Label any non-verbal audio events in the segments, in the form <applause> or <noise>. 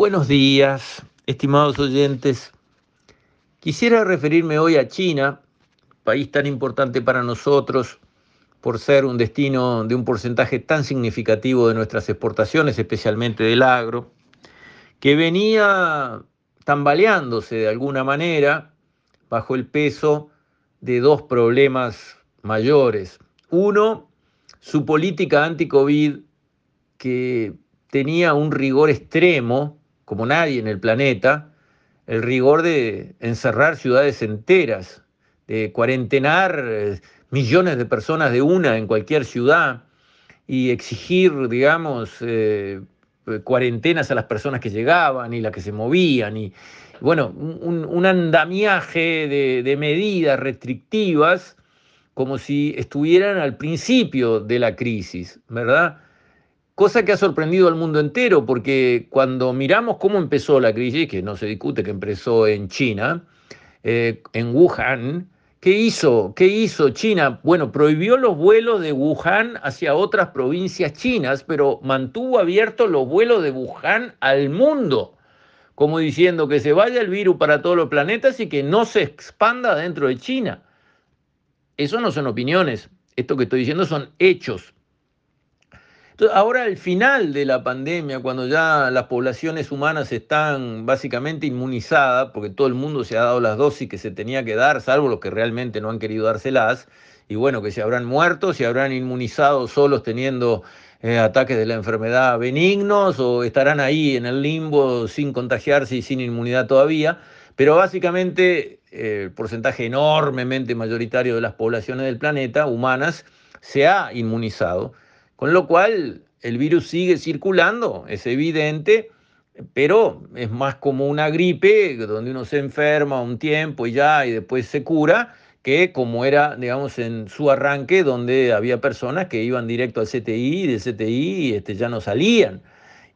Buenos días, estimados oyentes. Quisiera referirme hoy a China, país tan importante para nosotros por ser un destino de un porcentaje tan significativo de nuestras exportaciones, especialmente del agro, que venía tambaleándose de alguna manera bajo el peso de dos problemas mayores. Uno, su política anti-COVID que tenía un rigor extremo, como nadie en el planeta, el rigor de encerrar ciudades enteras, de cuarentenar eh, millones de personas de una en cualquier ciudad y exigir, digamos, eh, cuarentenas a las personas que llegaban y las que se movían y, bueno, un, andamiaje de, de medidas restrictivas como si estuvieran al principio de la crisis, ¿verdad? Cosa que ha sorprendido al mundo entero, porque cuando miramos cómo empezó la crisis, que no se discute que empezó en China, eh, en Wuhan, ¿qué hizo? ¿Qué hizo China? Bueno, prohibió los vuelos de Wuhan hacia otras provincias chinas, pero mantuvo abiertos los vuelos de Wuhan al mundo, como diciendo que se vaya el virus para todos los planetas y que no se expanda dentro de China. Eso no son opiniones, esto que estoy diciendo son hechos ahora al final de la pandemia, cuando ya las poblaciones humanas están básicamente inmunizadas, porque todo el mundo se ha dado las dosis que se tenía que dar, salvo los que realmente no han querido dárselas, y bueno, que se habrán muerto, se habrán inmunizado solos teniendo eh, ataques de la enfermedad benignos o estarán ahí en el limbo sin contagiarse y sin inmunidad todavía, pero básicamente eh, el porcentaje enormemente mayoritario de las poblaciones del planeta, humanas, se ha inmunizado. Con lo cual el virus sigue circulando, es evidente, pero es más como una gripe donde uno se enferma un tiempo y ya y después se cura, que como era, digamos, en su arranque donde había personas que iban directo al CTI y del CTI este, ya no salían.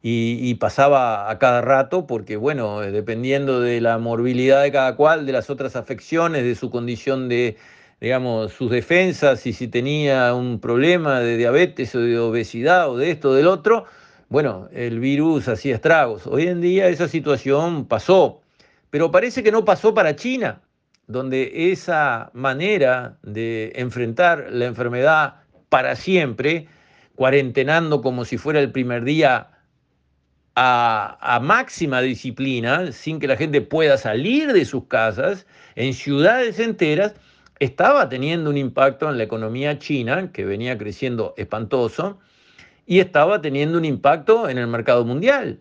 Y, y, pasaba a cada rato porque, bueno, dependiendo de la morbilidad de cada cual, de las otras afecciones, de su condición de, digamos, sus defensas y si tenía un problema de diabetes o de obesidad o de esto o del otro, bueno, el virus hacía estragos. Hoy en día esa situación pasó, pero parece que no pasó para China, donde esa manera de enfrentar la enfermedad para siempre, cuarentenando como si fuera el primer día a, a, máxima disciplina, sin que la gente pueda salir de sus casas, en ciudades enteras, estaba teniendo un impacto en la economía china, que venía creciendo espantoso, y estaba teniendo un impacto en el mercado mundial.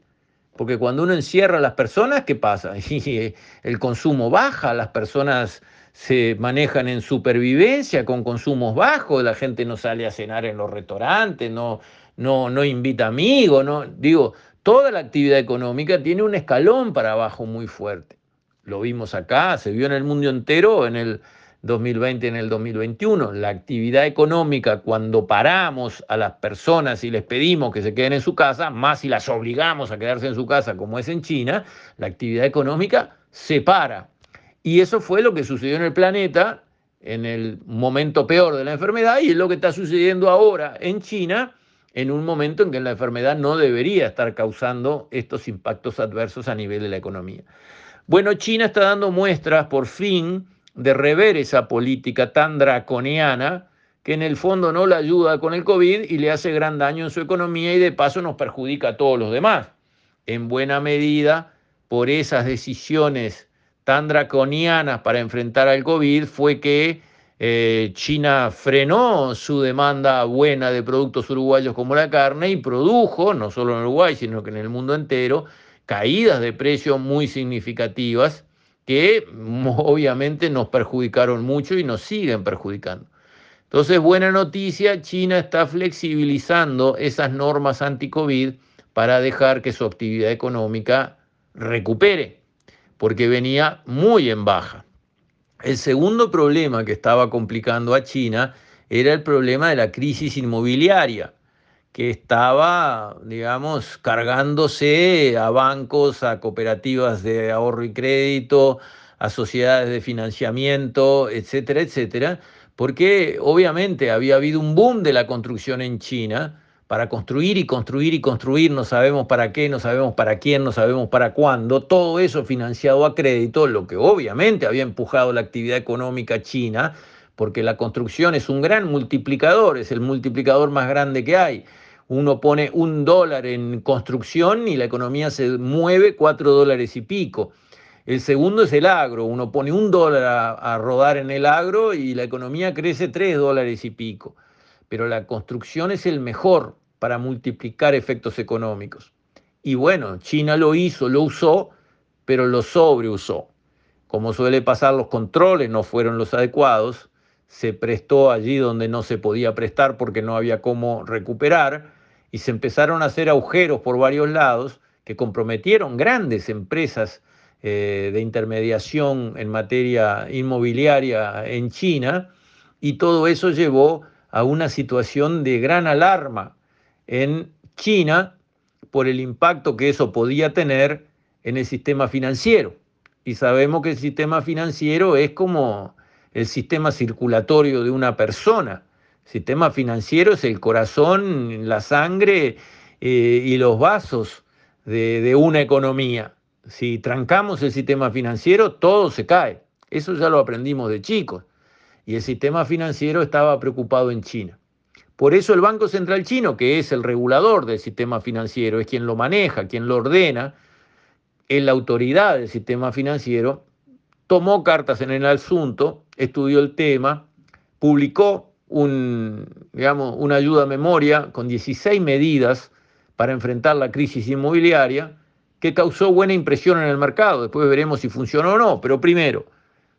Porque cuando uno encierra a las personas, ¿qué pasa? <laughs> el consumo baja, las personas se manejan en supervivencia con consumos bajos, la gente no sale a cenar en los restaurantes, no, no, no invita amigos, no, digo, toda la actividad económica tiene un escalón para abajo muy fuerte. Lo vimos acá, se vio en el mundo entero, en el, 2020 en el 2021. La actividad económica, cuando paramos a las personas y les pedimos que se queden en su casa, más si las obligamos a quedarse en su casa, como es en China, la actividad económica se para. Y eso fue lo que sucedió en el planeta en el momento peor de la enfermedad y es lo que está sucediendo ahora en China en un momento en que la enfermedad no debería estar causando estos impactos adversos a nivel de la economía. Bueno, China está dando muestras por fin de rever esa política tan draconiana que en el fondo no la ayuda con el COVID y le hace gran daño en su economía y de paso nos perjudica a todos los demás. En buena medida, por esas decisiones tan draconianas para enfrentar al COVID fue que eh, China frenó su demanda buena de productos uruguayos como la carne y produjo, no solo en Uruguay, sino que en el mundo entero, caídas de precios muy significativas que <laughs> obviamente nos perjudicaron mucho y nos siguen perjudicando. Entonces, buena noticia, China está flexibilizando esas normas anti-COVID para dejar que su actividad económica recupere, porque venía muy en baja. El segundo problema que estaba complicando a China era el problema de la crisis inmobiliaria que estaba, digamos, cargándose a bancos, a cooperativas de ahorro y crédito, a sociedades de financiamiento, etcétera, etcétera, porque obviamente había habido un boom de la construcción en China para construir y construir y construir, no sabemos para qué, no sabemos para quién, no sabemos para cuándo, todo eso financiado a crédito, lo que obviamente había empujado la actividad económica china, porque la construcción es un gran multiplicador, es el multiplicador más grande que hay. Uno pone un dólar en construcción y la economía se mueve cuatro dólares y pico. El segundo es el agro. Uno pone un dólar a, rodar en el agro y la economía crece tres dólares y pico. Pero la construcción es el mejor para multiplicar efectos económicos. Y bueno, China lo hizo, lo usó, pero lo sobreusó. Como suele pasar, los controles no fueron los adecuados se prestó allí donde no se podía prestar porque no había cómo recuperar y se empezaron a hacer agujeros por varios lados que comprometieron grandes empresas eh, de intermediación en materia inmobiliaria en China y todo eso llevó a una situación de gran alarma en China por el impacto que eso podía tener en el sistema financiero. Y sabemos que el sistema financiero es como el sistema circulatorio de una persona. El sistema financiero es el corazón, la sangre eh, y los vasos de, de una economía. Si trancamos el sistema financiero, todo se cae. Eso ya lo aprendimos de chicos. Y el sistema financiero estaba preocupado en China. Por eso el Banco Central chino, que es el regulador del sistema financiero, es quien lo maneja, quien lo ordena, es la autoridad del sistema financiero, tomó cartas en el asunto, estudió el tema, publicó una ayuda a memoria con 16 medidas para enfrentar la crisis inmobiliaria que causó buena impresión en el mercado. Después veremos si funcionó o no. Pero primero,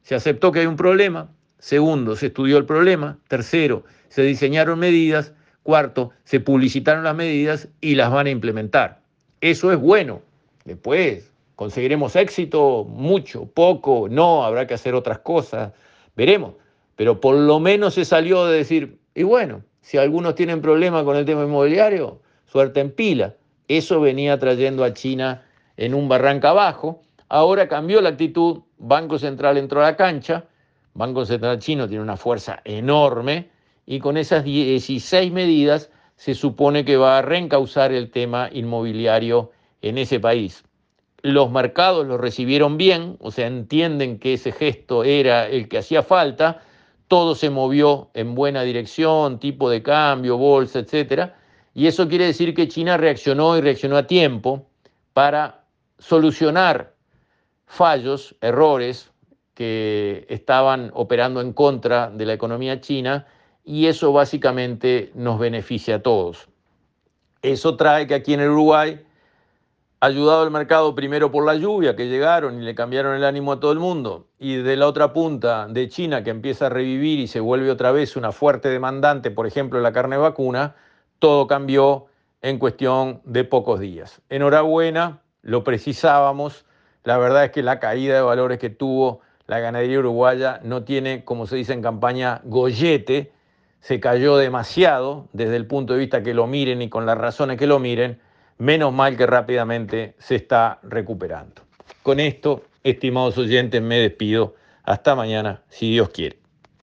se aceptó que hay un problema. Segundo, se estudió el problema. Tercero, se diseñaron medidas. Cuarto, se publicitaron las medidas y las van a implementar. Eso es bueno. Después, ¿Conseguiremos éxito? Mucho, poco, no, habrá que hacer otras cosas, veremos. Pero por lo menos se salió de decir, y bueno, si algunos tienen problemas con el tema inmobiliario, suerte en pila. Eso venía trayendo a China en un barranca abajo. Ahora cambió la actitud, Banco Central entró a la cancha, Banco Central chino tiene una fuerza enorme y con esas 16 medidas se supone que va a reencauzar el tema inmobiliario en ese país los mercados lo recibieron bien, o sea, entienden que ese gesto era el que hacía falta, todo se movió en buena dirección, tipo de cambio, bolsa, etcétera, y eso quiere decir que China reaccionó y reaccionó a tiempo para solucionar fallos, errores que estaban operando en contra de la economía china y eso básicamente nos beneficia a todos. Eso trae que aquí en el Uruguay ayudado al mercado primero por la lluvia que llegaron y le cambiaron el ánimo a todo el mundo, y de la otra punta de China que empieza a revivir y se vuelve otra vez una fuerte demandante, por ejemplo, la carne vacuna, todo cambió en cuestión de pocos días. Enhorabuena, lo precisábamos, la verdad es que la caída de valores que tuvo la ganadería uruguaya no tiene, como se dice en campaña, gollete, se cayó demasiado desde el punto de vista que lo miren y con las razones que lo miren, Menos mal que rápidamente se está recuperando. Con esto, estimados oyentes, me despido. Hasta mañana, si Dios quiere.